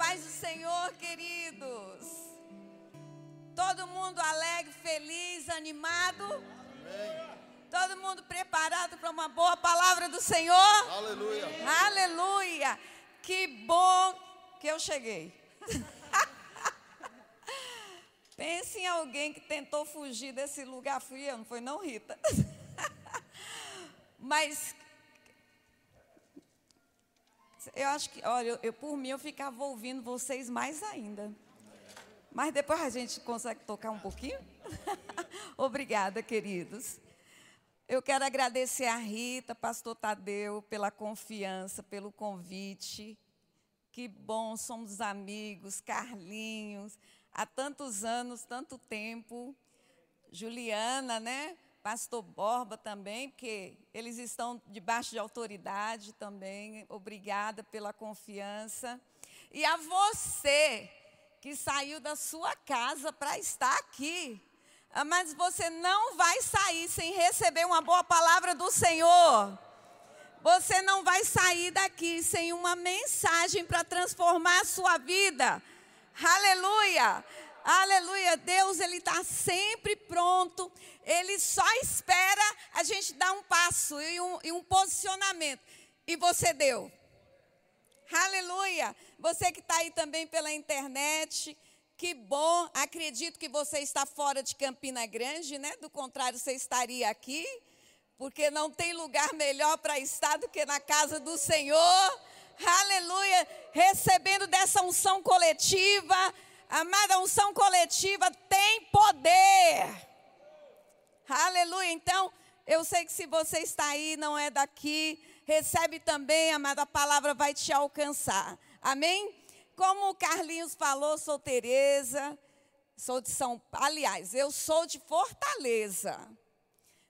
paz do Senhor, queridos. Todo mundo alegre, feliz, animado. Amém. Todo mundo preparado para uma boa palavra do Senhor? Aleluia. Aleluia. Que bom que eu cheguei. Pense em alguém que tentou fugir desse lugar. Eu, não foi não, Rita? Mas eu acho que, olha, eu, eu, por mim eu ficava ouvindo vocês mais ainda. Mas depois a gente consegue tocar um pouquinho? Obrigada, queridos. Eu quero agradecer a Rita, pastor Tadeu, pela confiança, pelo convite. Que bom, somos amigos, Carlinhos, há tantos anos, tanto tempo. Juliana, né? Pastor Borba também, porque eles estão debaixo de autoridade também. Obrigada pela confiança. E a você que saiu da sua casa para estar aqui. Mas você não vai sair sem receber uma boa palavra do Senhor. Você não vai sair daqui sem uma mensagem para transformar a sua vida. Aleluia! Aleluia! Deus, Ele está sempre pronto. Ele só espera a gente dar um passo e um, e um posicionamento. E você deu. Aleluia! Você que está aí também pela internet. Que bom, acredito que você está fora de Campina Grande, né? Do contrário, você estaria aqui, porque não tem lugar melhor para estar do que na casa do Senhor. Aleluia! Recebendo dessa unção coletiva. Amada, a unção coletiva tem poder. Aleluia. Então, eu sei que se você está aí, não é daqui, recebe também, amada, a palavra vai te alcançar. Amém? Como o Carlinhos falou, sou Tereza, sou de São aliás, eu sou de Fortaleza.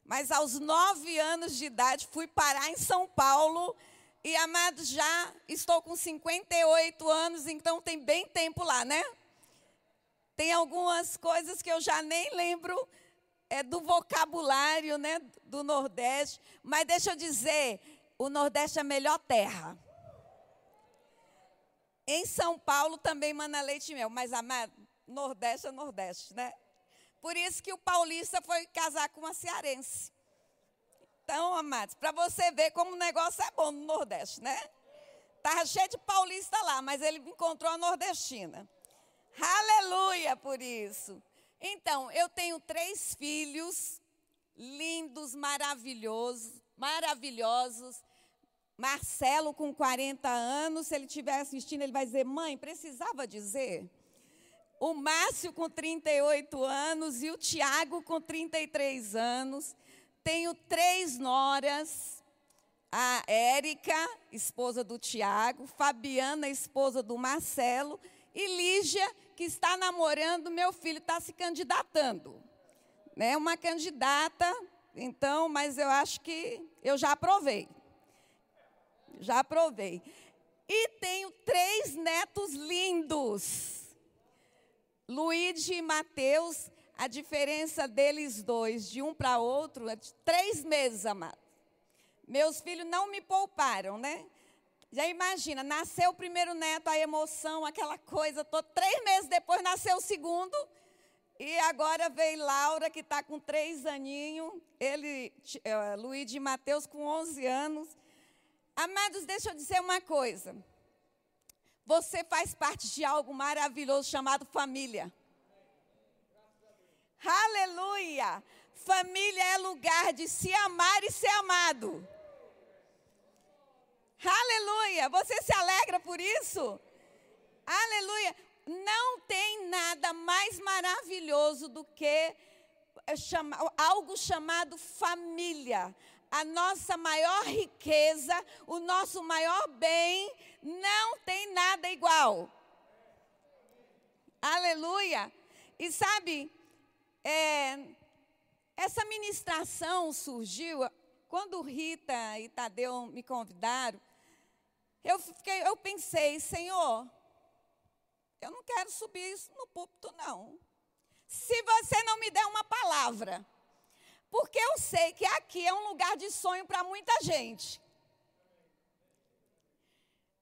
Mas aos nove anos de idade fui parar em São Paulo e, amado, já estou com 58 anos, então tem bem tempo lá, né? Tem algumas coisas que eu já nem lembro é, do vocabulário né, do Nordeste, mas deixa eu dizer, o Nordeste é a melhor terra. Em São Paulo também manda leite e mel, mas a Nordeste é Nordeste, né? Por isso que o paulista foi casar com uma cearense. Então, amados, para você ver como o negócio é bom no Nordeste, né? Estava cheio de paulista lá, mas ele encontrou a nordestina. Aleluia por isso. Então, eu tenho três filhos lindos, maravilhosos, maravilhosos. Marcelo com 40 anos, se ele estiver assistindo, ele vai dizer: "Mãe, precisava dizer". O Márcio com 38 anos e o Tiago com 33 anos. Tenho três noras. A Érica, esposa do Tiago, Fabiana, esposa do Marcelo, e Lígia, que está namorando, meu filho está se candidatando. Né? Uma candidata, então, mas eu acho que eu já aprovei. Já aprovei. E tenho três netos lindos. Luíde e Mateus, a diferença deles dois, de um para outro, é de três meses, amado. Meus filhos não me pouparam, né? Já imagina, nasceu o primeiro neto, a emoção, aquela coisa toda. Três meses depois nasceu o segundo. E agora veio Laura, que está com três aninhos. Ele, uh, Luiz de Mateus, com 11 anos. Amados, deixa eu dizer uma coisa. Você faz parte de algo maravilhoso chamado família. Aleluia! Família é lugar de se amar e ser amado. Aleluia! Você se alegra por isso? Aleluia! Não tem nada mais maravilhoso do que eh, algo chamado família. A nossa maior riqueza, o nosso maior bem, não tem nada igual. Aleluia! E sabe, é, essa ministração surgiu quando Rita e Tadeu me convidaram. Eu, fiquei, eu pensei, Senhor, eu não quero subir isso no púlpito, não. Se você não me der uma palavra, porque eu sei que aqui é um lugar de sonho para muita gente.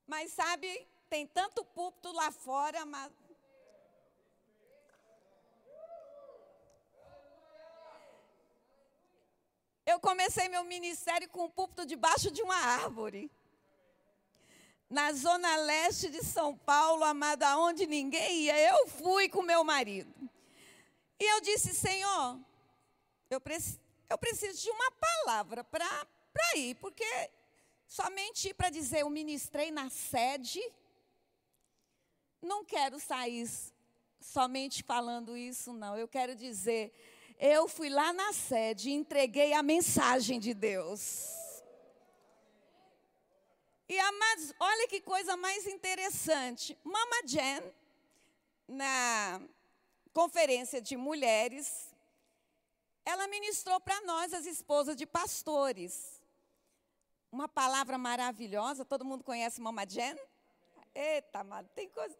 Mas sabe, tem tanto púlpito lá fora, mas. Eu comecei meu ministério com o púlpito debaixo de uma árvore. Na zona leste de São Paulo, amada, onde ninguém ia, eu fui com meu marido. E eu disse, Senhor, eu, preci eu preciso de uma palavra para ir, porque somente para dizer eu ministrei na sede, não quero sair somente falando isso, não. Eu quero dizer, eu fui lá na sede e entreguei a mensagem de Deus. E amados, olha que coisa mais interessante. Mama Jen, na conferência de mulheres, ela ministrou para nós, as esposas de pastores. Uma palavra maravilhosa, todo mundo conhece Mama Jen? Eita, amado, tem coisa,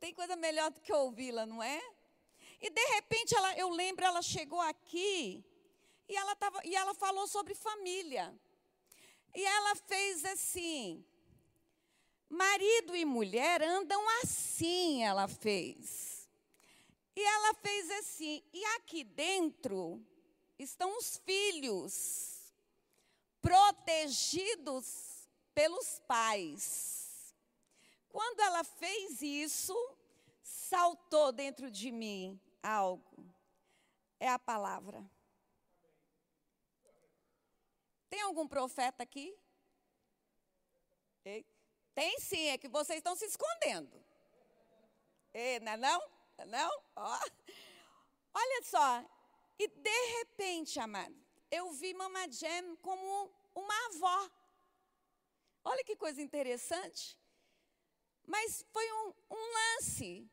tem coisa melhor do que ouvi-la, não é? E de repente, ela, eu lembro, ela chegou aqui e ela, tava, e ela falou sobre família. E ela fez assim: marido e mulher andam assim, ela fez. E ela fez assim, e aqui dentro estão os filhos, protegidos pelos pais. Quando ela fez isso, saltou dentro de mim algo. É a palavra. Tem algum profeta aqui? Tem sim, é que vocês estão se escondendo. Ei, não é não? É não? Ó. Olha só, e de repente, amado, eu vi Mama Jam como uma avó. Olha que coisa interessante. Mas foi um, um lance,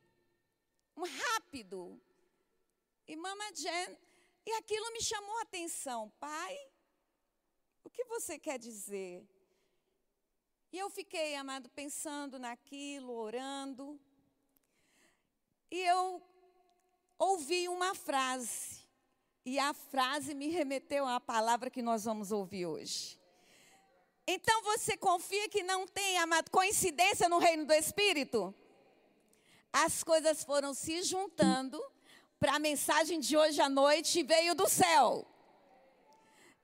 um rápido. E Mama Jen, e aquilo me chamou a atenção. Pai, o que você quer dizer? E eu fiquei, amado, pensando naquilo, orando. E eu ouvi uma frase. E a frase me remeteu à palavra que nós vamos ouvir hoje. Então você confia que não tem, amado, coincidência no reino do Espírito? As coisas foram se juntando para a mensagem de hoje à noite veio do céu.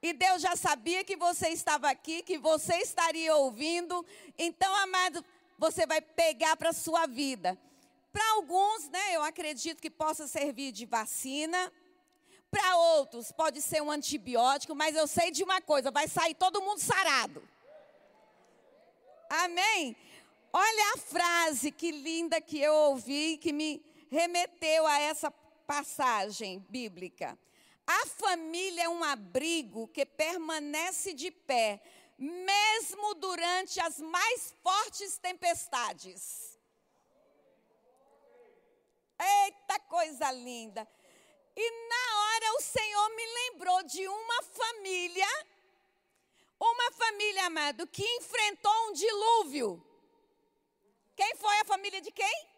E Deus já sabia que você estava aqui, que você estaria ouvindo. Então, amado, você vai pegar para a sua vida. Para alguns, né, eu acredito que possa servir de vacina. Para outros, pode ser um antibiótico, mas eu sei de uma coisa: vai sair todo mundo sarado. Amém? Olha a frase que linda que eu ouvi, que me remeteu a essa passagem bíblica. A família é um abrigo que permanece de pé, mesmo durante as mais fortes tempestades. Eita coisa linda! E na hora o Senhor me lembrou de uma família, uma família, amado, que enfrentou um dilúvio. Quem foi a família de quem?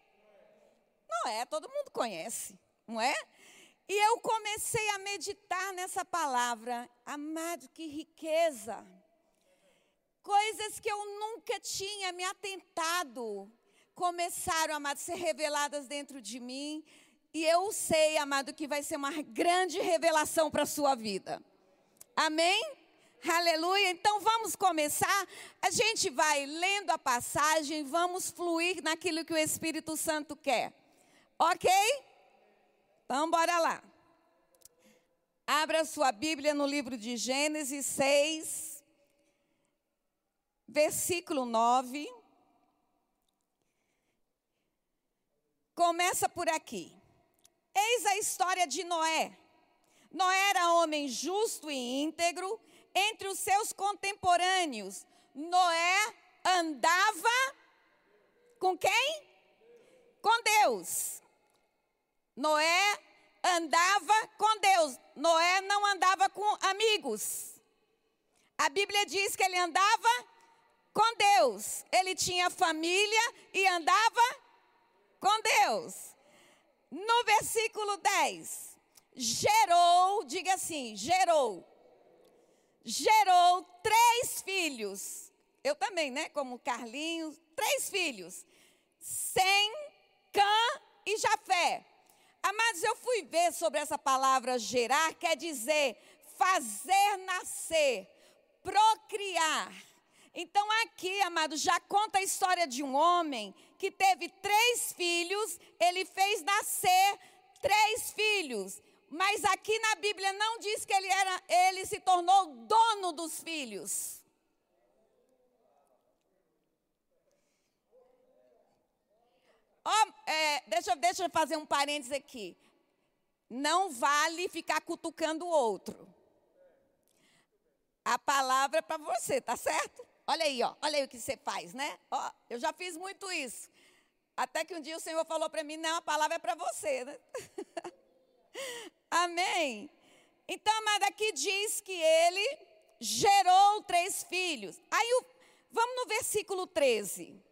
Noé, todo mundo conhece, não é? E eu comecei a meditar nessa palavra. Amado, que riqueza. Coisas que eu nunca tinha me atentado começaram, amado, a ser reveladas dentro de mim. E eu sei, amado, que vai ser uma grande revelação para a sua vida. Amém? Aleluia. Então vamos começar. A gente vai lendo a passagem, vamos fluir naquilo que o Espírito Santo quer. Ok? Então bora lá. Abra sua Bíblia no livro de Gênesis 6, versículo 9. Começa por aqui. Eis a história de Noé. Noé era homem justo e íntegro entre os seus contemporâneos. Noé andava com quem? Com Deus. Noé andava com Deus. Noé não andava com amigos. A Bíblia diz que ele andava com Deus. Ele tinha família e andava com Deus no versículo 10, gerou, diga assim, gerou. Gerou três filhos. Eu também, né? Como Carlinhos, três filhos. Sem, Cã e Jafé. Amados, eu fui ver sobre essa palavra gerar, quer dizer fazer nascer, procriar. Então, aqui, amado, já conta a história de um homem que teve três filhos, ele fez nascer três filhos. Mas aqui na Bíblia não diz que ele, era, ele se tornou dono dos filhos. Oh, é, deixa, deixa eu fazer um parênteses aqui. Não vale ficar cutucando o outro. A palavra é para você, tá certo? Olha aí, ó, olha aí o que você faz, né? Ó, eu já fiz muito isso. Até que um dia o Senhor falou para mim: não, a palavra é para você, né? Amém? Então, amada, aqui diz que ele gerou três filhos. Aí, vamos no versículo 13.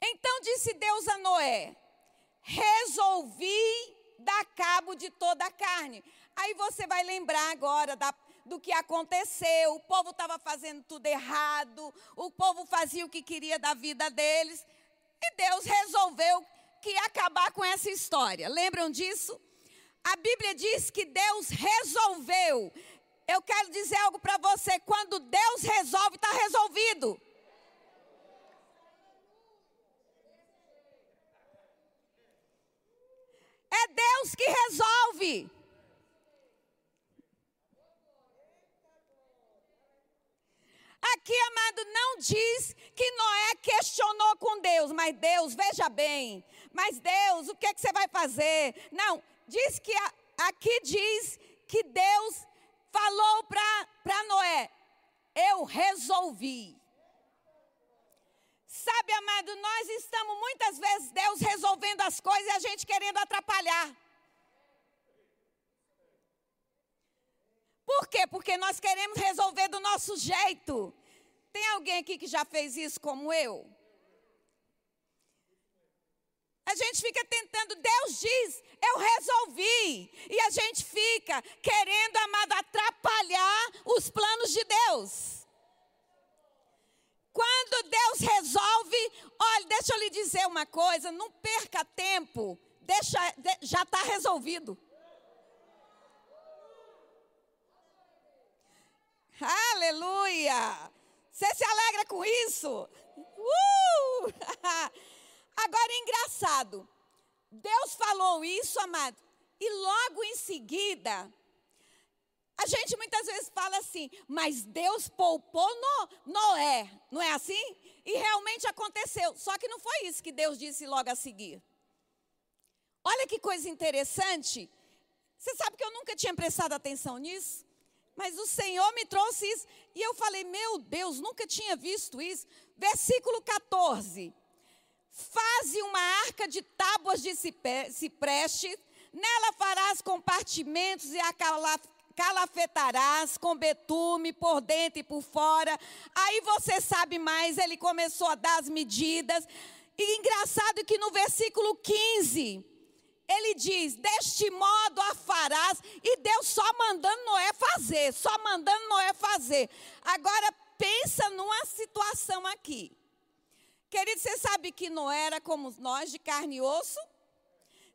Então disse Deus a Noé: Resolvi dar cabo de toda a carne. Aí você vai lembrar agora da, do que aconteceu. O povo estava fazendo tudo errado, o povo fazia o que queria da vida deles. E Deus resolveu que ia acabar com essa história. Lembram disso? A Bíblia diz que Deus resolveu. Eu quero dizer algo para você: quando Deus resolve, está resolvido. É Deus que resolve. Aqui, amado, não diz que Noé questionou com Deus, mas Deus, veja bem, mas Deus, o que, é que você vai fazer? Não, diz que aqui diz que Deus falou para Noé: Eu resolvi. Sabe, amado, nós estamos muitas vezes Deus resolvendo as coisas e a gente querendo atrapalhar. Por quê? Porque nós queremos resolver do nosso jeito. Tem alguém aqui que já fez isso como eu? A gente fica tentando, Deus diz, eu resolvi. E a gente fica querendo, amado, atrapalhar os planos de Deus. Quando Deus resolve, olha, deixa eu lhe dizer uma coisa, não perca tempo, deixa, já está resolvido. Aleluia! Você se alegra com isso? Uh! Agora é engraçado. Deus falou isso, amado, e logo em seguida, a gente muitas vezes fala assim, mas Deus poupou no, Noé, não é assim? E realmente aconteceu. Só que não foi isso que Deus disse logo a seguir. Olha que coisa interessante. Você sabe que eu nunca tinha prestado atenção nisso? Mas o Senhor me trouxe isso. E eu falei, meu Deus, nunca tinha visto isso. Versículo 14. Faze uma arca de tábuas de cipreste, nela farás compartimentos e a calafetarás com betume por dentro e por fora. Aí você sabe mais, ele começou a dar as medidas. E engraçado que no versículo 15, ele diz: Deste modo a farás, e Deus só mandando Noé fazer, só mandando Noé fazer. Agora pensa numa situação aqui. Querido, você sabe que Noé era como nós, de carne e osso?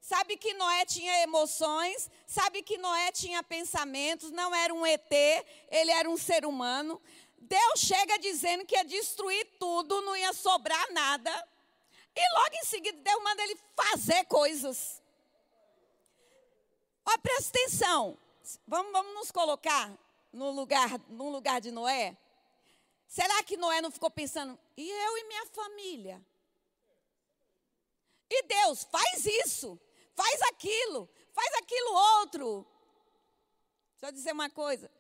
Sabe que Noé tinha emoções, sabe que Noé tinha pensamentos, não era um ET, ele era um ser humano. Deus chega dizendo que ia destruir tudo, não ia sobrar nada. E logo em seguida Deus manda ele fazer coisas. Ó, presta atenção. Vamos, vamos nos colocar no lugar, no lugar de Noé. Será que Noé não ficou pensando, e eu e minha família? E Deus, faz isso, faz aquilo, faz aquilo outro. Deixa eu dizer uma coisa.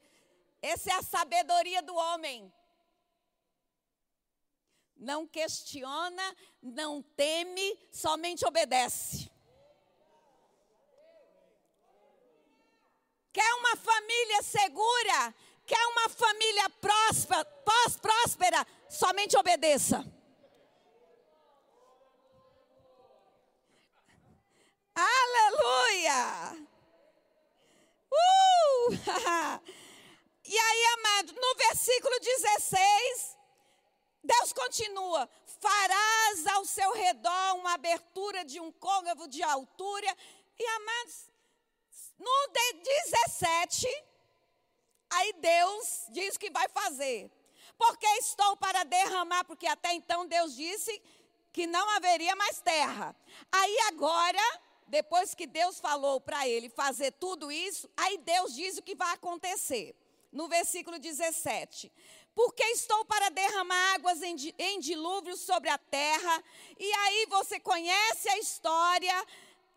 Essa é a sabedoria do homem. Não questiona, não teme, somente obedece. Quer uma família segura? Quer uma família próspera, pós-próspera? Somente obedeça. Aleluia! Uh! e aí, amado, no versículo 16, Deus continua: farás ao seu redor uma abertura de um côncavo de altura. E amados, no 17, aí Deus diz que vai fazer. Porque estou para derramar, porque até então Deus disse que não haveria mais terra. Aí agora, depois que Deus falou para ele fazer tudo isso, aí Deus diz o que vai acontecer. No versículo 17: Porque estou para derramar águas em, em dilúvio sobre a terra. E aí você conhece a história.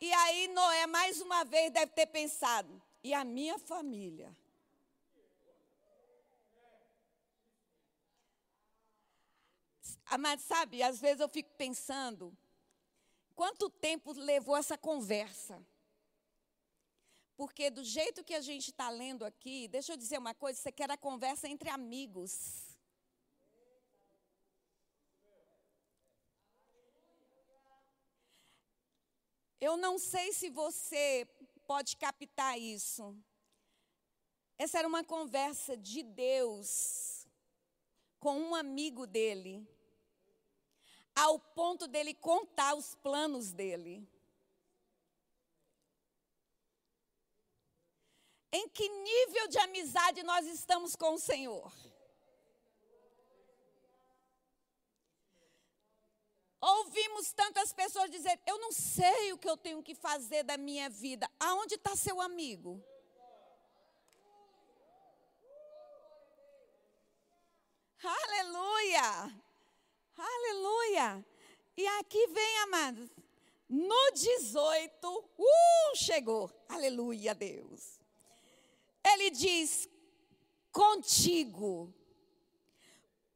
E aí Noé, mais uma vez, deve ter pensado: e a minha família? Mas sabe, às vezes eu fico pensando, quanto tempo levou essa conversa? Porque do jeito que a gente está lendo aqui, deixa eu dizer uma coisa, você quer a conversa entre amigos. Eu não sei se você pode captar isso. Essa era uma conversa de Deus com um amigo dele ao ponto dele contar os planos dele. Em que nível de amizade nós estamos com o Senhor? Ouvimos tantas pessoas dizer: Eu não sei o que eu tenho que fazer da minha vida. Aonde está seu amigo? Aleluia! Aleluia! E aqui vem, amados, no 18, uh, chegou. Aleluia, Deus. Ele diz: contigo,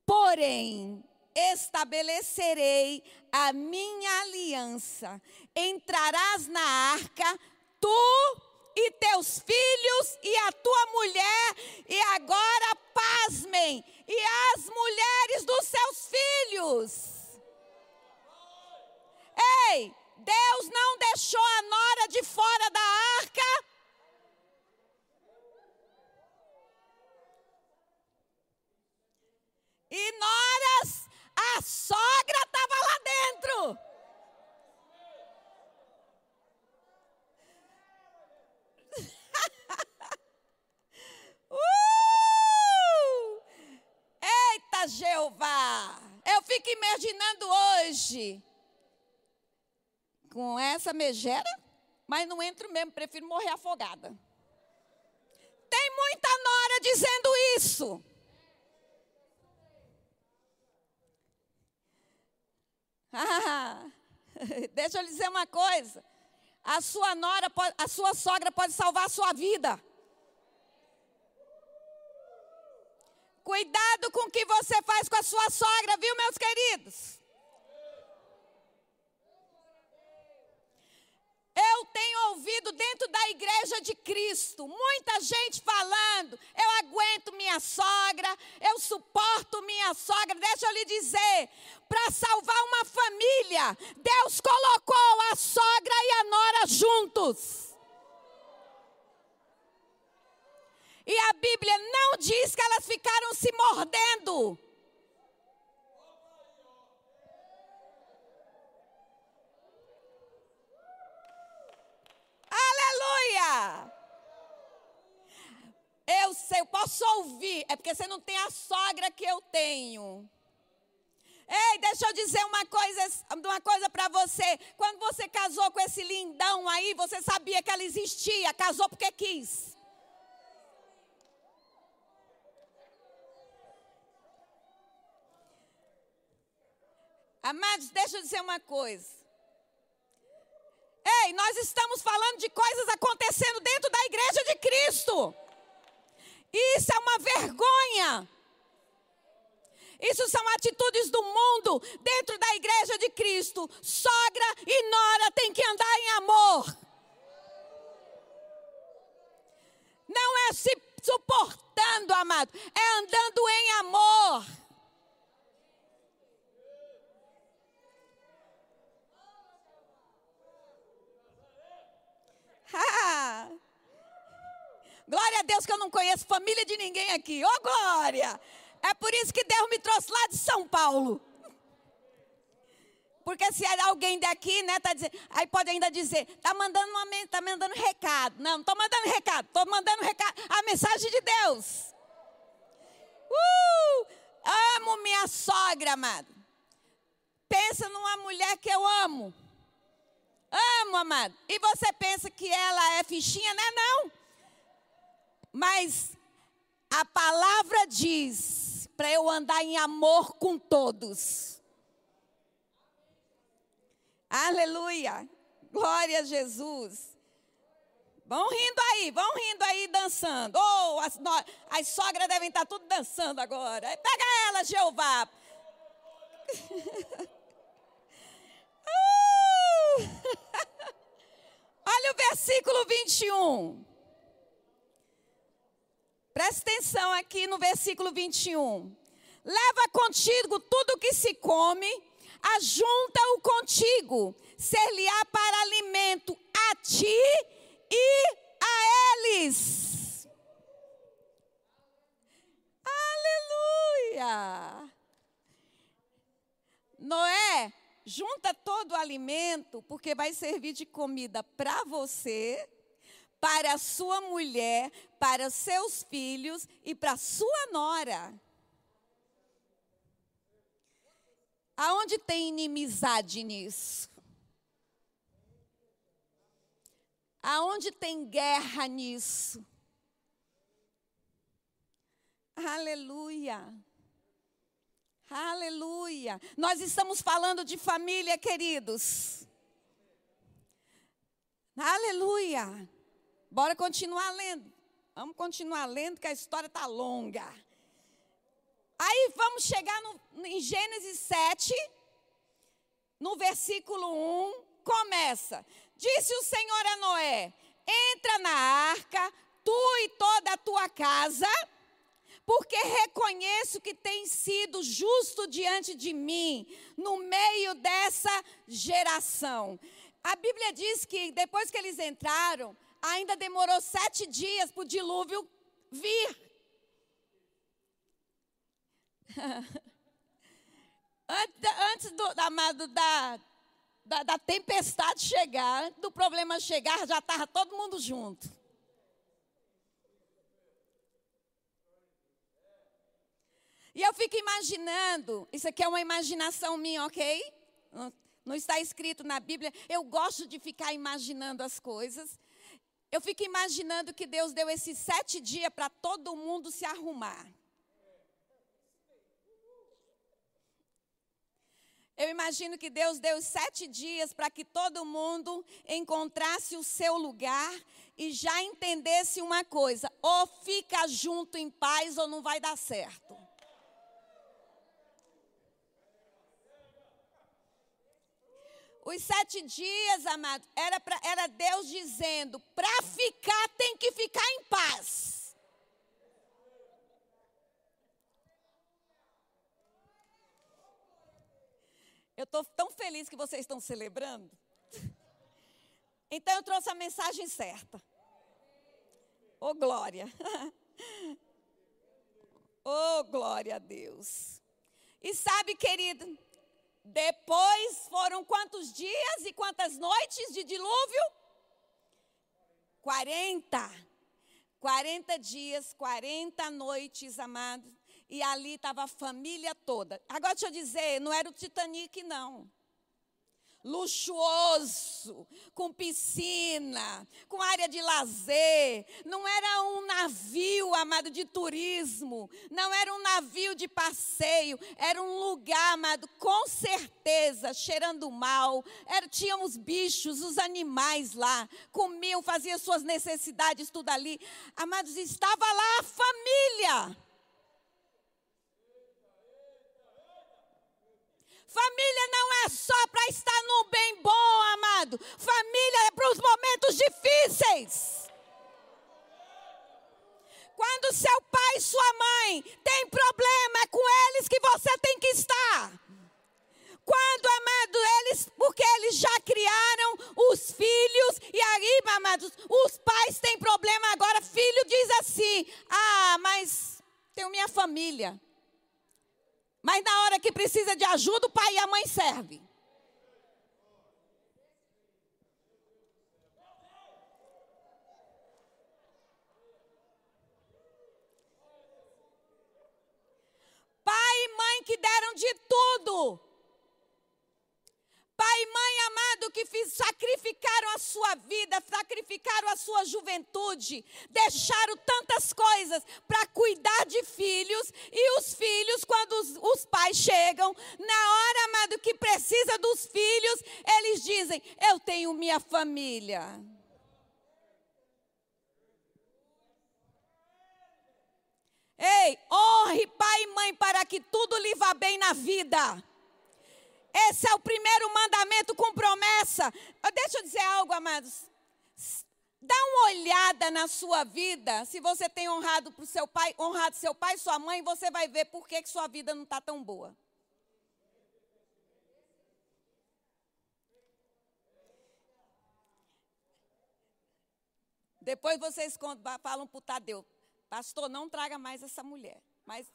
porém, estabelecerei a minha aliança. Entrarás na arca, tu e teus filhos e a tua mulher, e agora pasmem, e as mulheres dos seus filhos. Ei, Deus não deixou a nora de fora da arca. E noras, a sogra estava lá dentro. Uh! Eita Jeová! Eu fico imaginando hoje com essa megera, mas não entro mesmo, prefiro morrer afogada. Tem muita nora dizendo isso. Ah, deixa eu lhe dizer uma coisa. A sua nora, a sua sogra pode salvar a sua vida. Cuidado com o que você faz com a sua sogra, viu, meus queridos? Eu tenho ouvido dentro da igreja de Cristo muita gente falando: eu aguento minha sogra, eu suporto minha sogra. Deixa eu lhe dizer: para salvar uma família, Deus colocou a sogra e a nora juntos. E a Bíblia não diz que elas ficaram se mordendo. Aleluia! Eu sei, eu posso ouvir, é porque você não tem a sogra que eu tenho. Ei, deixa eu dizer uma coisa, uma coisa para você. Quando você casou com esse lindão aí, você sabia que ela existia, casou porque quis. Amados, deixa eu dizer uma coisa. Ei, nós estamos falando de coisas acontecendo dentro da igreja de Cristo. Isso é uma vergonha. Isso são atitudes do mundo dentro da igreja de Cristo. Sogra e nora têm que andar em amor. Não é se suportando, amado, é andando em amor. Glória a Deus que eu não conheço família de ninguém aqui. Ô oh, glória! É por isso que Deus me trouxe lá de São Paulo. Porque se alguém daqui, né, tá dizendo, aí pode ainda dizer, tá mandando uma, tá mandando recado. Não, não tô mandando recado, tô mandando recado, a mensagem de Deus. Uh! Amo minha sogra, amado. Pensa numa mulher que eu amo. Amo, amado. E você pensa que ela é fichinha, né? Não. Mas a palavra diz para eu andar em amor com todos. Aleluia. Glória a Jesus. Vão rindo aí, vão rindo aí dançando. Oh, as, as sogras devem estar tudo dançando agora. Pega ela, Jeová. uh! Olha o versículo 21. Presta atenção aqui no versículo 21. Leva contigo tudo que se come, ajunta-o contigo, ser-lhe-á para alimento a ti e a eles. Aleluia! Noé, junta todo o alimento, porque vai servir de comida para você, para a sua mulher, para seus filhos e para sua nora. Aonde tem inimizade nisso? Aonde tem guerra nisso? Aleluia. Aleluia. Nós estamos falando de família, queridos. Aleluia. Bora continuar lendo. Vamos continuar lendo, que a história está longa. Aí vamos chegar no, em Gênesis 7, no versículo 1, começa. Disse o Senhor a Noé: Entra na arca, tu e toda a tua casa, porque reconheço que tem sido justo diante de mim, no meio dessa geração. A Bíblia diz que depois que eles entraram, ainda demorou sete dias para o dilúvio vir. Antes do, amado, da, da, da tempestade chegar, do problema chegar, já estava todo mundo junto. E eu fico imaginando, isso aqui é uma imaginação minha, ok? Não está escrito na Bíblia. Eu gosto de ficar imaginando as coisas. Eu fico imaginando que Deus deu esses sete dias para todo mundo se arrumar. Eu imagino que Deus deu sete dias para que todo mundo encontrasse o seu lugar e já entendesse uma coisa: ou fica junto em paz ou não vai dar certo. Os sete dias, amado, era, pra, era Deus dizendo: para ficar tem que ficar em paz. Eu estou tão feliz que vocês estão celebrando. Então eu trouxe a mensagem certa. Ô oh, glória. Ô oh, glória a Deus. E sabe, querido, depois foram quantos dias e quantas noites de dilúvio? 40. 40 dias, 40 noites, amados e ali estava a família toda. Agora deixa eu dizer, não era o Titanic, não. Luxuoso, com piscina, com área de lazer. Não era um navio, amado, de turismo. Não era um navio de passeio. Era um lugar, amado, com certeza, cheirando mal. Era, tínhamos bichos, os animais lá. Comiam, faziam suas necessidades, tudo ali. Amados, estava lá a família Família não é só para estar no bem bom, amado. Família é para os momentos difíceis. Quando seu pai e sua mãe têm problema, é com eles que você tem que estar. Quando, amado, eles, porque eles já criaram os filhos, e aí, amados, os pais têm problema agora. Filho diz assim: Ah, mas tenho minha família. Mas na hora que precisa de ajuda, o pai e a mãe servem. Pai e mãe que deram de tudo Pai e mãe amado que sacrificaram a sua vida, sacrificaram a sua juventude, deixaram tantas coisas para cuidar de filhos, e os filhos, quando os, os, pais chegam, na hora, amado, que precisa dos filhos, eles dizem: Eu tenho minha família. Ei, honre pai e mãe para que tudo lhe vá bem na vida. Esse é o primeiro mandamento com promessa. Deixa eu dizer algo, amados. Dá uma olhada na sua vida. Se você tem honrado seu pai, honrado seu pai, sua mãe, você vai ver por que, que sua vida não está tão boa. Depois vocês falam para o Tadeu, pastor, não traga mais essa mulher. Mas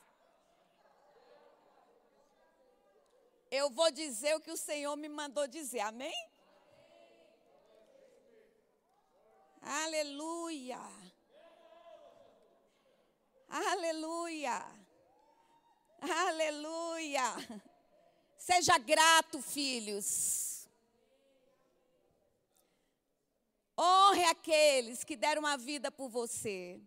eu vou dizer o que o Senhor me mandou dizer. Amém? Aleluia. Aleluia. Aleluia. Seja grato, filhos. Honre aqueles que deram a vida por você.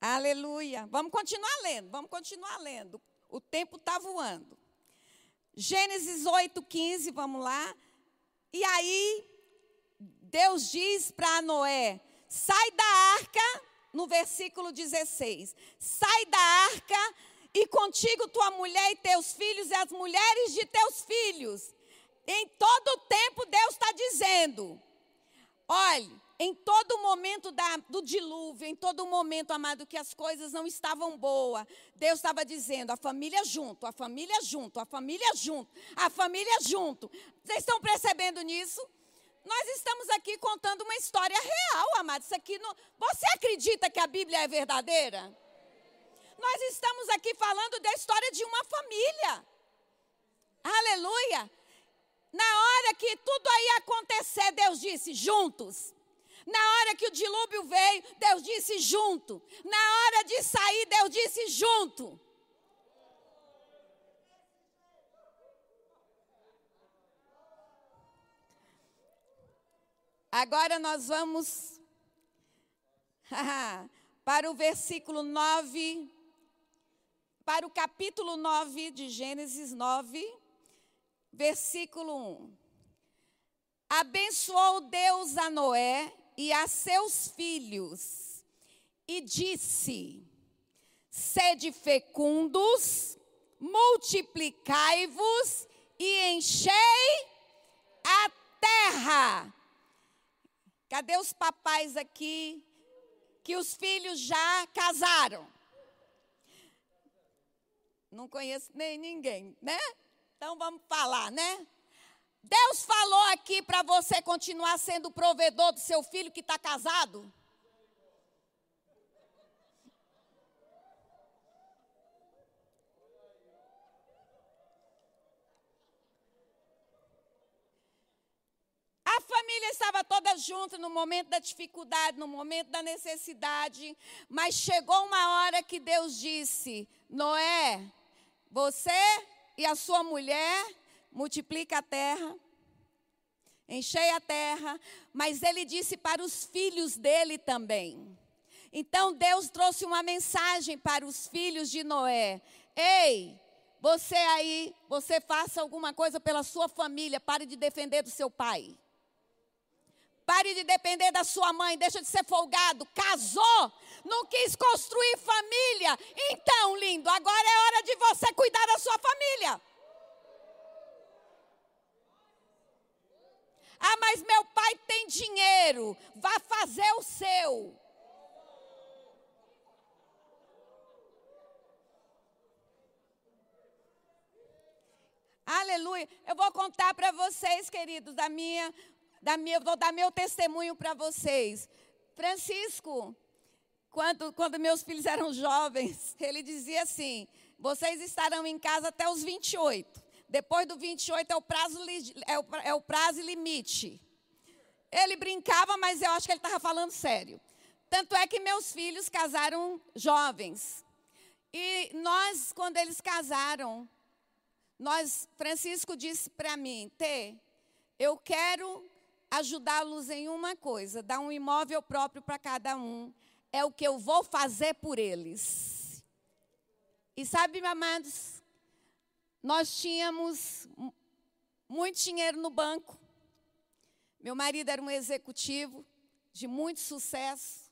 Aleluia. Vamos continuar lendo, vamos continuar lendo. O tempo está voando. Gênesis 8,15, vamos lá. E aí, Deus diz para Noé: sai da arca, no versículo 16: sai da arca e contigo tua mulher e teus filhos e as mulheres de teus filhos. Em todo o tempo, Deus está dizendo: olhe, em todo momento da, do dilúvio, em todo momento, amado, que as coisas não estavam boas, Deus estava dizendo: a família junto, a família junto, a família junto, a família junto. Vocês estão percebendo nisso? Nós estamos aqui contando uma história real, amado. Isso aqui não... Você acredita que a Bíblia é verdadeira? Nós estamos aqui falando da história de uma família. Aleluia! Na hora que tudo aí acontecer, Deus disse: juntos. Na hora que o dilúvio veio, Deus disse junto. Na hora de sair, Deus disse junto. Agora nós vamos para o versículo 9, para o capítulo 9 de Gênesis 9, versículo 1. Abençoou Deus a Noé e a seus filhos, e disse: Sede fecundos, multiplicai-vos e enchei a terra. Cadê os papais aqui que os filhos já casaram? Não conheço nem ninguém, né? Então vamos falar, né? Deus falou aqui para você continuar sendo provedor do seu filho que está casado? A família estava toda junta no momento da dificuldade, no momento da necessidade, mas chegou uma hora que Deus disse: Noé, você e a sua mulher multiplica a terra, enchei a terra, mas ele disse para os filhos dele também. Então Deus trouxe uma mensagem para os filhos de Noé: Ei, você aí, você faça alguma coisa pela sua família, pare de defender do seu pai. Pare de depender da sua mãe, deixa de ser folgado. Casou, não quis construir família. Então, lindo, agora é hora de você cuidar da sua família. Ah, mas meu pai tem dinheiro. Vá fazer o seu. Aleluia. Eu vou contar para vocês, queridos, da minha, da minha, vou dar meu testemunho para vocês. Francisco, quando, quando meus filhos eram jovens, ele dizia assim: vocês estarão em casa até os 28. Depois do 28 é o prazo, é é o prazo limite. Ele brincava, mas eu acho que ele estava falando sério. Tanto é que meus filhos casaram jovens. E nós, quando eles casaram, nós, Francisco disse para mim, Tê, eu quero ajudá-los em uma coisa, dar um imóvel próprio para cada um. É o que eu vou fazer por eles. E sabe, amados, nós tínhamos muito dinheiro no banco. Meu marido era um executivo de muito sucesso.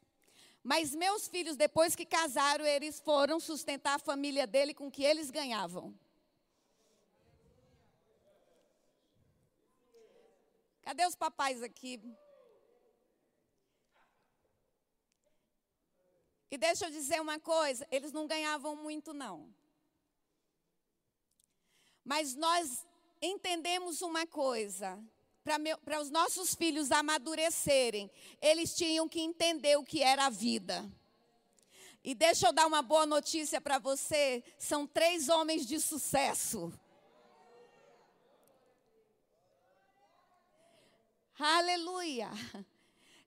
Mas meus filhos, depois que casaram, eles foram sustentar a família dele com o que eles ganhavam. Cadê os papais aqui? E deixa eu dizer uma coisa: eles não ganhavam muito, não. Mas nós entendemos uma coisa: para os nossos filhos amadurecerem, eles tinham que entender o que era a vida. E deixa eu dar uma boa notícia para você: são três homens de sucesso. Aleluia.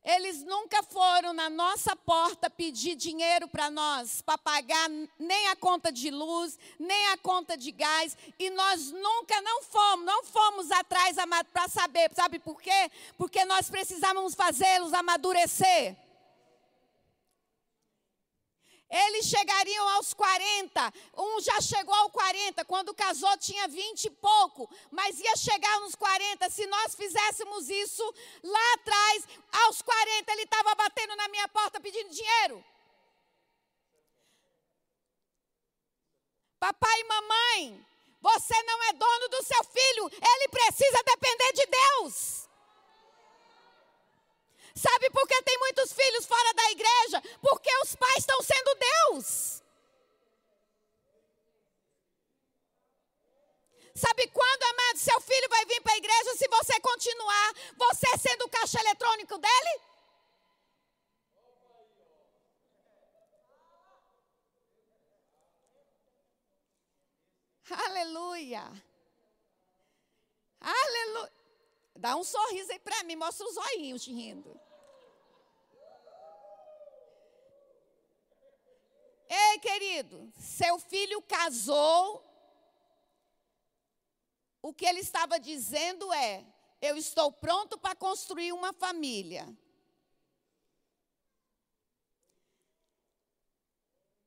Eles nunca foram na nossa porta pedir dinheiro para nós, para pagar nem a conta de luz, nem a conta de gás, e nós nunca não fomos, não fomos atrás para saber, sabe por quê? Porque nós precisávamos fazê-los amadurecer. Eles chegariam aos 40. Um já chegou aos 40. Quando casou tinha 20 e pouco. Mas ia chegar nos 40. Se nós fizéssemos isso lá atrás, aos 40, ele estava batendo na minha porta pedindo dinheiro. Papai e mamãe, você não é dono do seu filho. Ele precisa depender de Deus. Sabe por que tem muitos filhos fora da igreja? Porque os pais estão sendo Deus. Sabe quando, amado, seu filho vai vir para a igreja se você continuar você sendo o caixa eletrônico dele? Aleluia. Aleluia. Dá um sorriso aí para mim, mostra os olhinhos rindo. Ei, querido, seu filho casou. O que ele estava dizendo é: eu estou pronto para construir uma família.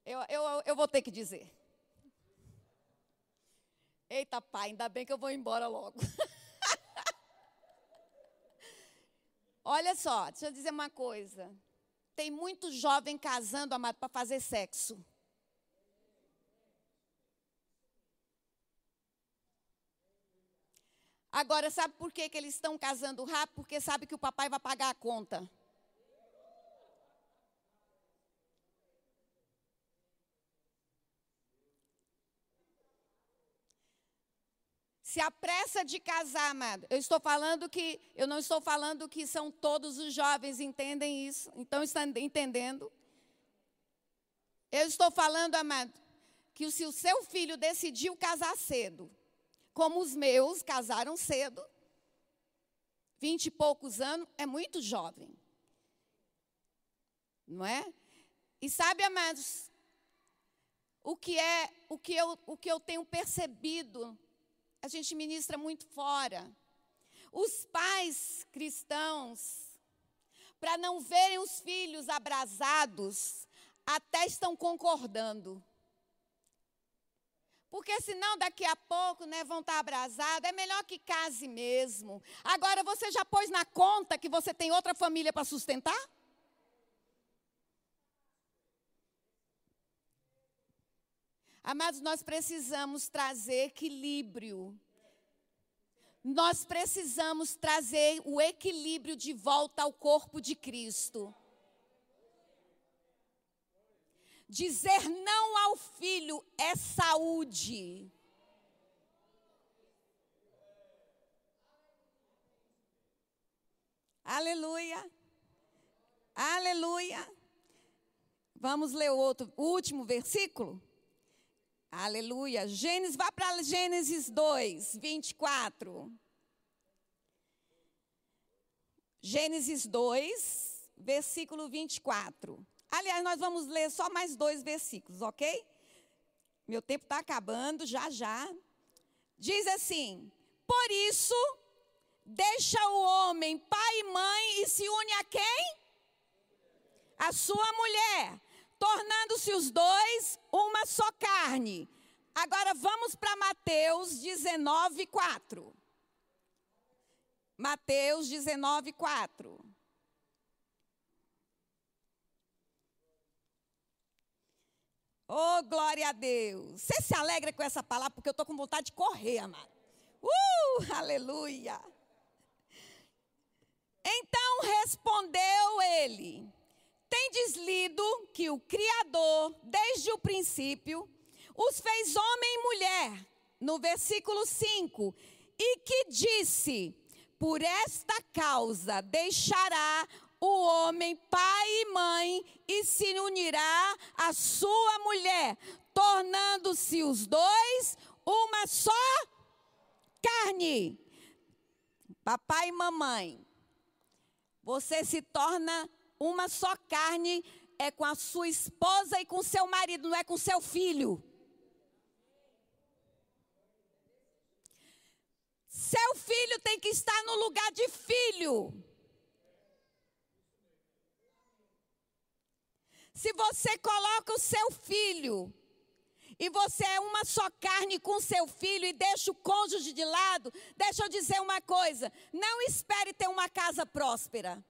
Eu, eu, eu vou ter que dizer. Eita, pai, ainda bem que eu vou embora logo. Olha só, deixa eu dizer uma coisa. Tem muito jovem casando, amado, para fazer sexo. Agora, sabe por que, que eles estão casando rápido? Porque sabe que o papai vai pagar a conta. Se apressa de casar, amado. Eu estou falando que, eu não estou falando que são todos os jovens, entendem isso? Então, estão entendendo? Eu estou falando, amado, que se o seu filho decidiu casar cedo, como os meus casaram cedo, vinte e poucos anos, é muito jovem. Não é? E sabe, amados, o que é, o que eu, o que eu tenho percebido a gente ministra muito fora. Os pais cristãos, para não verem os filhos abrasados, até estão concordando. Porque senão daqui a pouco né, vão estar abrasados. É melhor que case mesmo. Agora você já pôs na conta que você tem outra família para sustentar? Amados, nós precisamos trazer equilíbrio. Nós precisamos trazer o equilíbrio de volta ao corpo de Cristo. Dizer não ao filho é saúde. Aleluia. Aleluia. Vamos ler o outro, o último versículo? Aleluia. Gênesis, vá para Gênesis 2, 24. Gênesis 2, versículo 24. Aliás, nós vamos ler só mais dois versículos, ok? Meu tempo está acabando, já já. Diz assim: Por isso, deixa o homem pai e mãe e se une a quem? A sua mulher, tornando-se os dois uma só carne. Agora vamos para Mateus 19, 4. Mateus 19, 4. Oh, glória a Deus. Você se alegra com essa palavra porque eu estou com vontade de correr, amado. Uh, aleluia. Então respondeu ele: Tendes lido que o Criador, desde o princípio, os fez homem e mulher, no versículo 5, e que disse: Por esta causa deixará o homem pai e mãe e se unirá à sua mulher, tornando-se os dois uma só carne. Papai e mamãe, você se torna uma só carne é com a sua esposa e com seu marido, não é com seu filho. Seu filho tem que estar no lugar de filho. Se você coloca o seu filho e você é uma só carne com seu filho e deixa o cônjuge de lado, deixa eu dizer uma coisa: não espere ter uma casa próspera.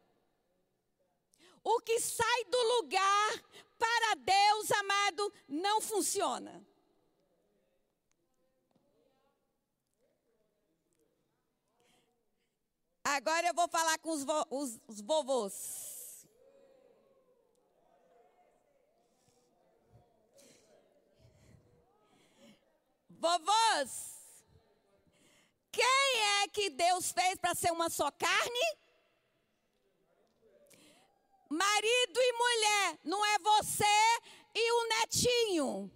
O que sai do lugar para Deus, amado, não funciona. Agora eu vou falar com os, vo os, os vovôs. Vovôs, quem é que Deus fez para ser uma só carne? Marido e mulher, não é você e o netinho.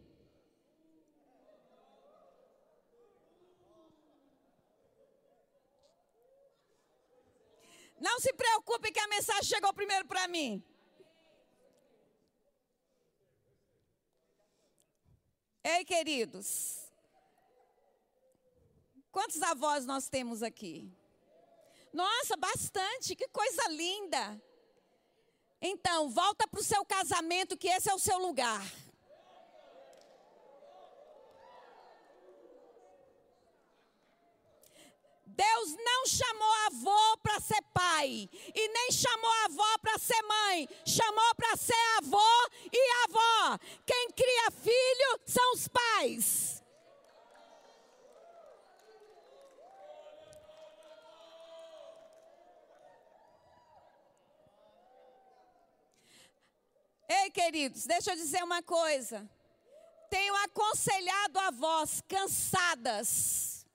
Não se preocupe que a mensagem chegou primeiro para mim. Ei, queridos. Quantos avós nós temos aqui? Nossa, bastante, que coisa linda. Então, volta para o seu casamento, que esse é o seu lugar. Deus não chamou avô para ser pai e nem chamou avó para ser mãe, chamou para ser avô e avó. Quem cria filho são os pais. Ei, queridos, deixa eu dizer uma coisa. Tenho aconselhado a vós cansadas,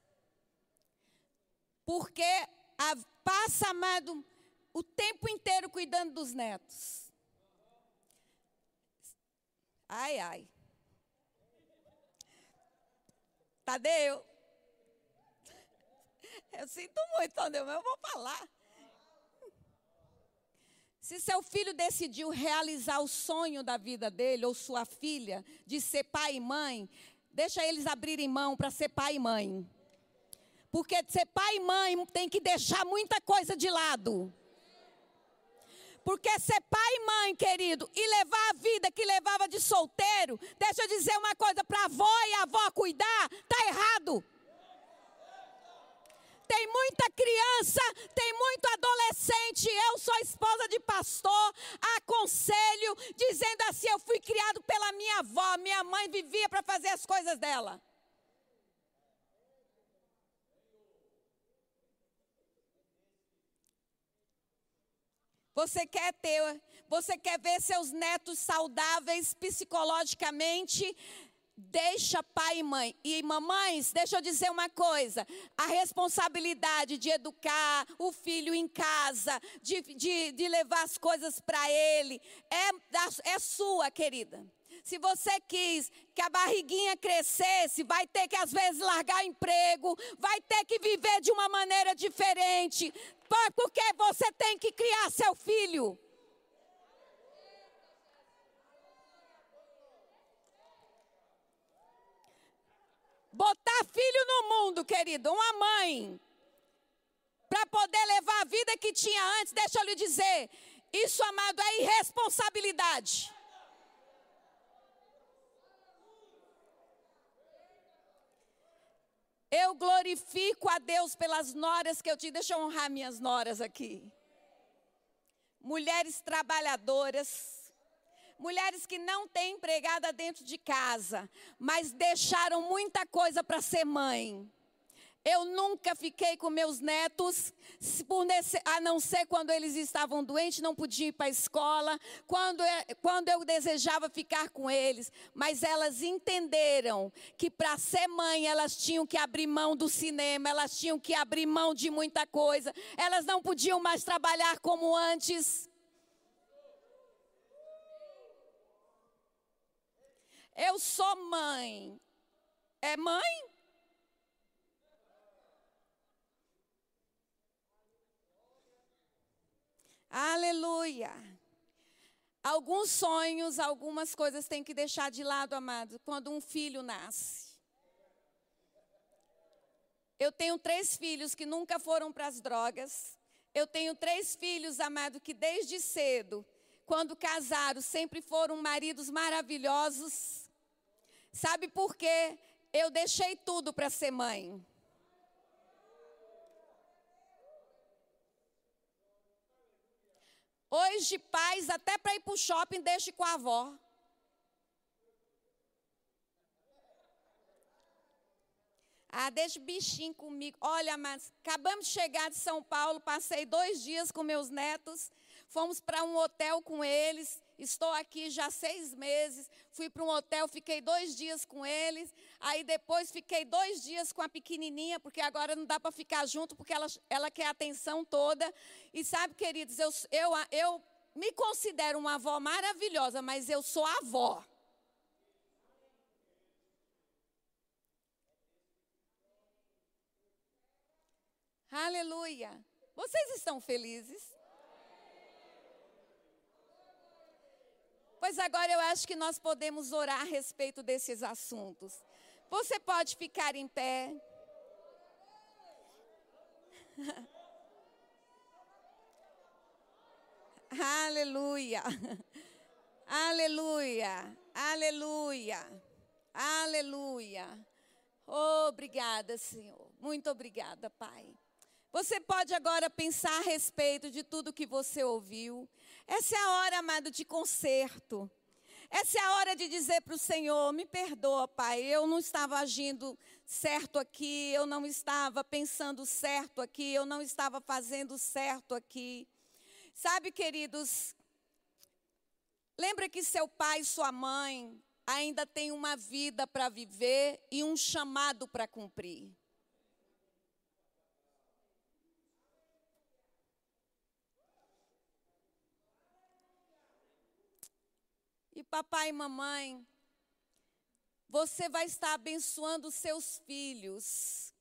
porque a, passa, amado, o tempo inteiro cuidando dos netos. Ai, ai. Tadeu. Eu sinto muito, Tadeu, mas eu vou falar. Se seu filho decidiu realizar o sonho da vida dele, ou sua filha, de ser pai e mãe, deixa eles abrirem mão para ser pai e mãe. Porque ser pai e mãe tem que deixar muita coisa de lado. Porque ser pai e mãe, querido, e levar a vida que levava de solteiro, deixa eu dizer uma coisa, para avó e avó cuidar, tá errado tem muita criança, tem muito adolescente. Eu sou esposa de pastor, aconselho, dizendo assim: eu fui criado pela minha avó, minha mãe vivia para fazer as coisas dela. Você quer ter, você quer ver seus netos saudáveis psicologicamente, Deixa pai e mãe. E mamães, deixa eu dizer uma coisa: a responsabilidade de educar o filho em casa, de, de, de levar as coisas para ele, é, é sua, querida. Se você quis que a barriguinha crescesse, vai ter que às vezes largar emprego, vai ter que viver de uma maneira diferente, porque você tem que criar seu filho. Mundo, querido, uma mãe, para poder levar a vida que tinha antes, deixa eu lhe dizer, isso, amado, é irresponsabilidade. Eu glorifico a Deus pelas noras que eu tive. Deixa eu honrar minhas noras aqui. Mulheres trabalhadoras, mulheres que não têm empregada dentro de casa, mas deixaram muita coisa para ser mãe. Eu nunca fiquei com meus netos, a não ser quando eles estavam doentes, não podiam ir para a escola, quando, quando eu desejava ficar com eles. Mas elas entenderam que para ser mãe elas tinham que abrir mão do cinema, elas tinham que abrir mão de muita coisa, elas não podiam mais trabalhar como antes. Eu sou mãe. É mãe? Aleluia. Alguns sonhos, algumas coisas tem que deixar de lado, amado, quando um filho nasce. Eu tenho três filhos que nunca foram para as drogas. Eu tenho três filhos, amado, que desde cedo, quando casaram, sempre foram maridos maravilhosos. Sabe por quê? Eu deixei tudo para ser mãe. Hoje, pais, até para ir para o shopping, deixe com a avó. Ah, deixa o bichinho comigo. Olha, mas acabamos de chegar de São Paulo, passei dois dias com meus netos, fomos para um hotel com eles. Estou aqui já seis meses. Fui para um hotel, fiquei dois dias com eles. Aí depois fiquei dois dias com a pequenininha, porque agora não dá para ficar junto, porque ela, ela quer a atenção toda. E sabe, queridos, eu, eu, eu me considero uma avó maravilhosa, mas eu sou avó. Aleluia. Vocês estão felizes? Pois agora eu acho que nós podemos orar a respeito desses assuntos. Você pode ficar em pé. Aleluia. Aleluia. Aleluia. Aleluia. Obrigada, Senhor. Muito obrigada, Pai. Você pode agora pensar a respeito de tudo que você ouviu. Essa é a hora, amado, de conserto. Essa é a hora de dizer para o Senhor: me perdoa, Pai, eu não estava agindo certo aqui, eu não estava pensando certo aqui, eu não estava fazendo certo aqui. Sabe, queridos, lembra que seu pai e sua mãe ainda têm uma vida para viver e um chamado para cumprir. Papai e mamãe, você vai estar abençoando seus filhos,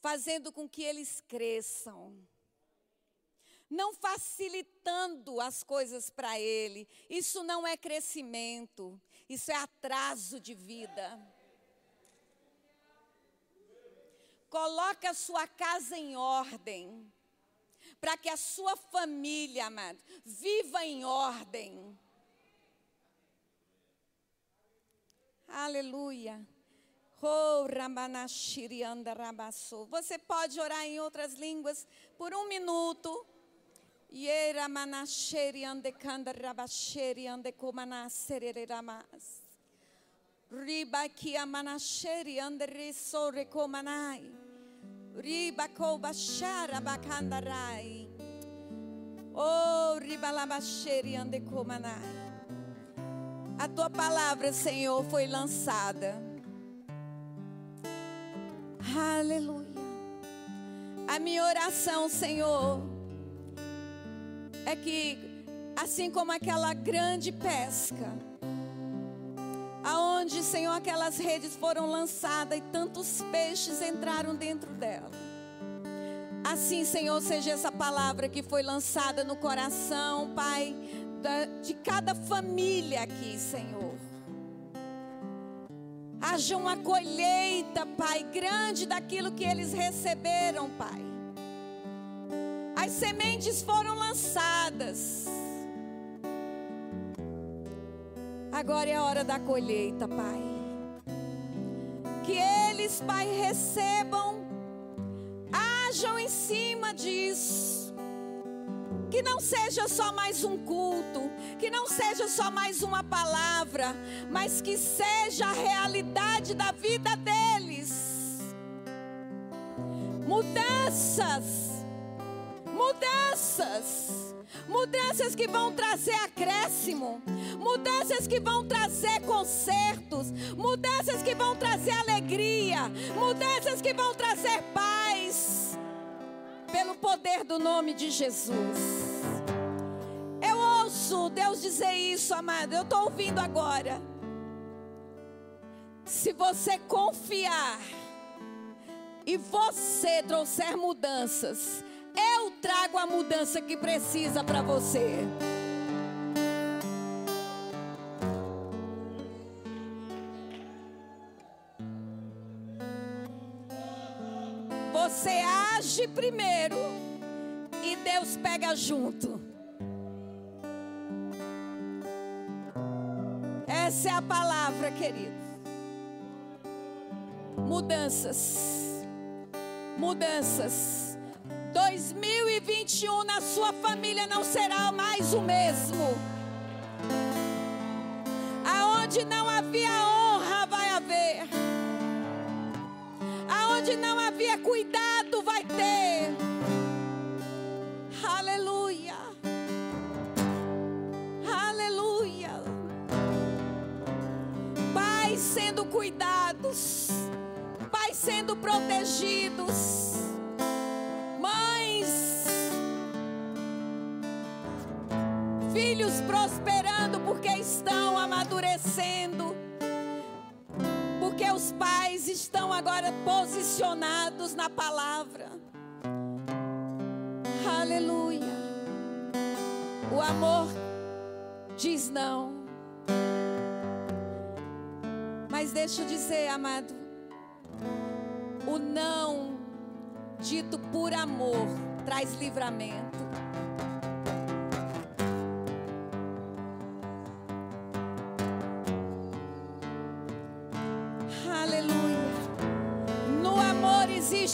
fazendo com que eles cresçam. Não facilitando as coisas para ele. Isso não é crescimento, isso é atraso de vida. Coloque a sua casa em ordem, para que a sua família, amado, viva em ordem. Aleluia. Oh, Você pode orar em outras línguas por um minuto. Riba kia manasheri ande risore komanai. Riba ko bashara bakanda rai. Oh, riba labasheri ande. A tua palavra, Senhor, foi lançada. Aleluia. A minha oração, Senhor, é que, assim como aquela grande pesca, aonde, Senhor, aquelas redes foram lançadas e tantos peixes entraram dentro dela. Assim, Senhor, seja essa palavra que foi lançada no coração, Pai, da, de cada família aqui, Senhor. haja uma colheita, Pai, grande daquilo que eles receberam, Pai. As sementes foram lançadas. Agora é a hora da colheita, Pai. Que eles, Pai, recebam, hajam em cima disso. Que não seja só mais um culto, que não seja só mais uma palavra, mas que seja a realidade da vida deles. Mudanças, mudanças mudanças que vão trazer acréscimo, mudanças que vão trazer consertos, mudanças que vão trazer alegria, mudanças que vão trazer paz, pelo poder do nome de Jesus. Eu ouço Deus dizer isso, amado, eu estou ouvindo agora. Se você confiar e você trouxer mudanças, eu trago a mudança que precisa para você. Você age primeiro e Deus pega junto. Essa é a palavra, querido. Mudanças. Mudanças 2021 na sua família não será mais o mesmo. Aonde não havia Aonde não havia cuidado, vai ter. Aleluia. Aleluia. Pais sendo cuidados, pais sendo protegidos filhos prosperando porque estão amadurecendo. Pais estão agora posicionados na palavra. Aleluia. O amor diz não. Mas deixa eu dizer, amado, o não dito por amor traz livramento.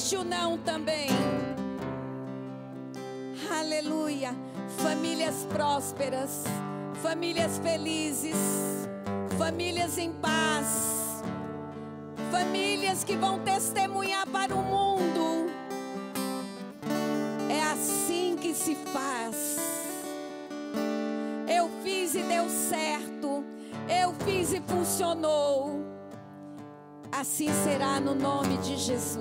Existe o não também. Aleluia. Famílias prósperas, famílias felizes, famílias em paz, famílias que vão testemunhar para o mundo. É assim que se faz. Eu fiz e deu certo. Eu fiz e funcionou. Assim será no nome de Jesus.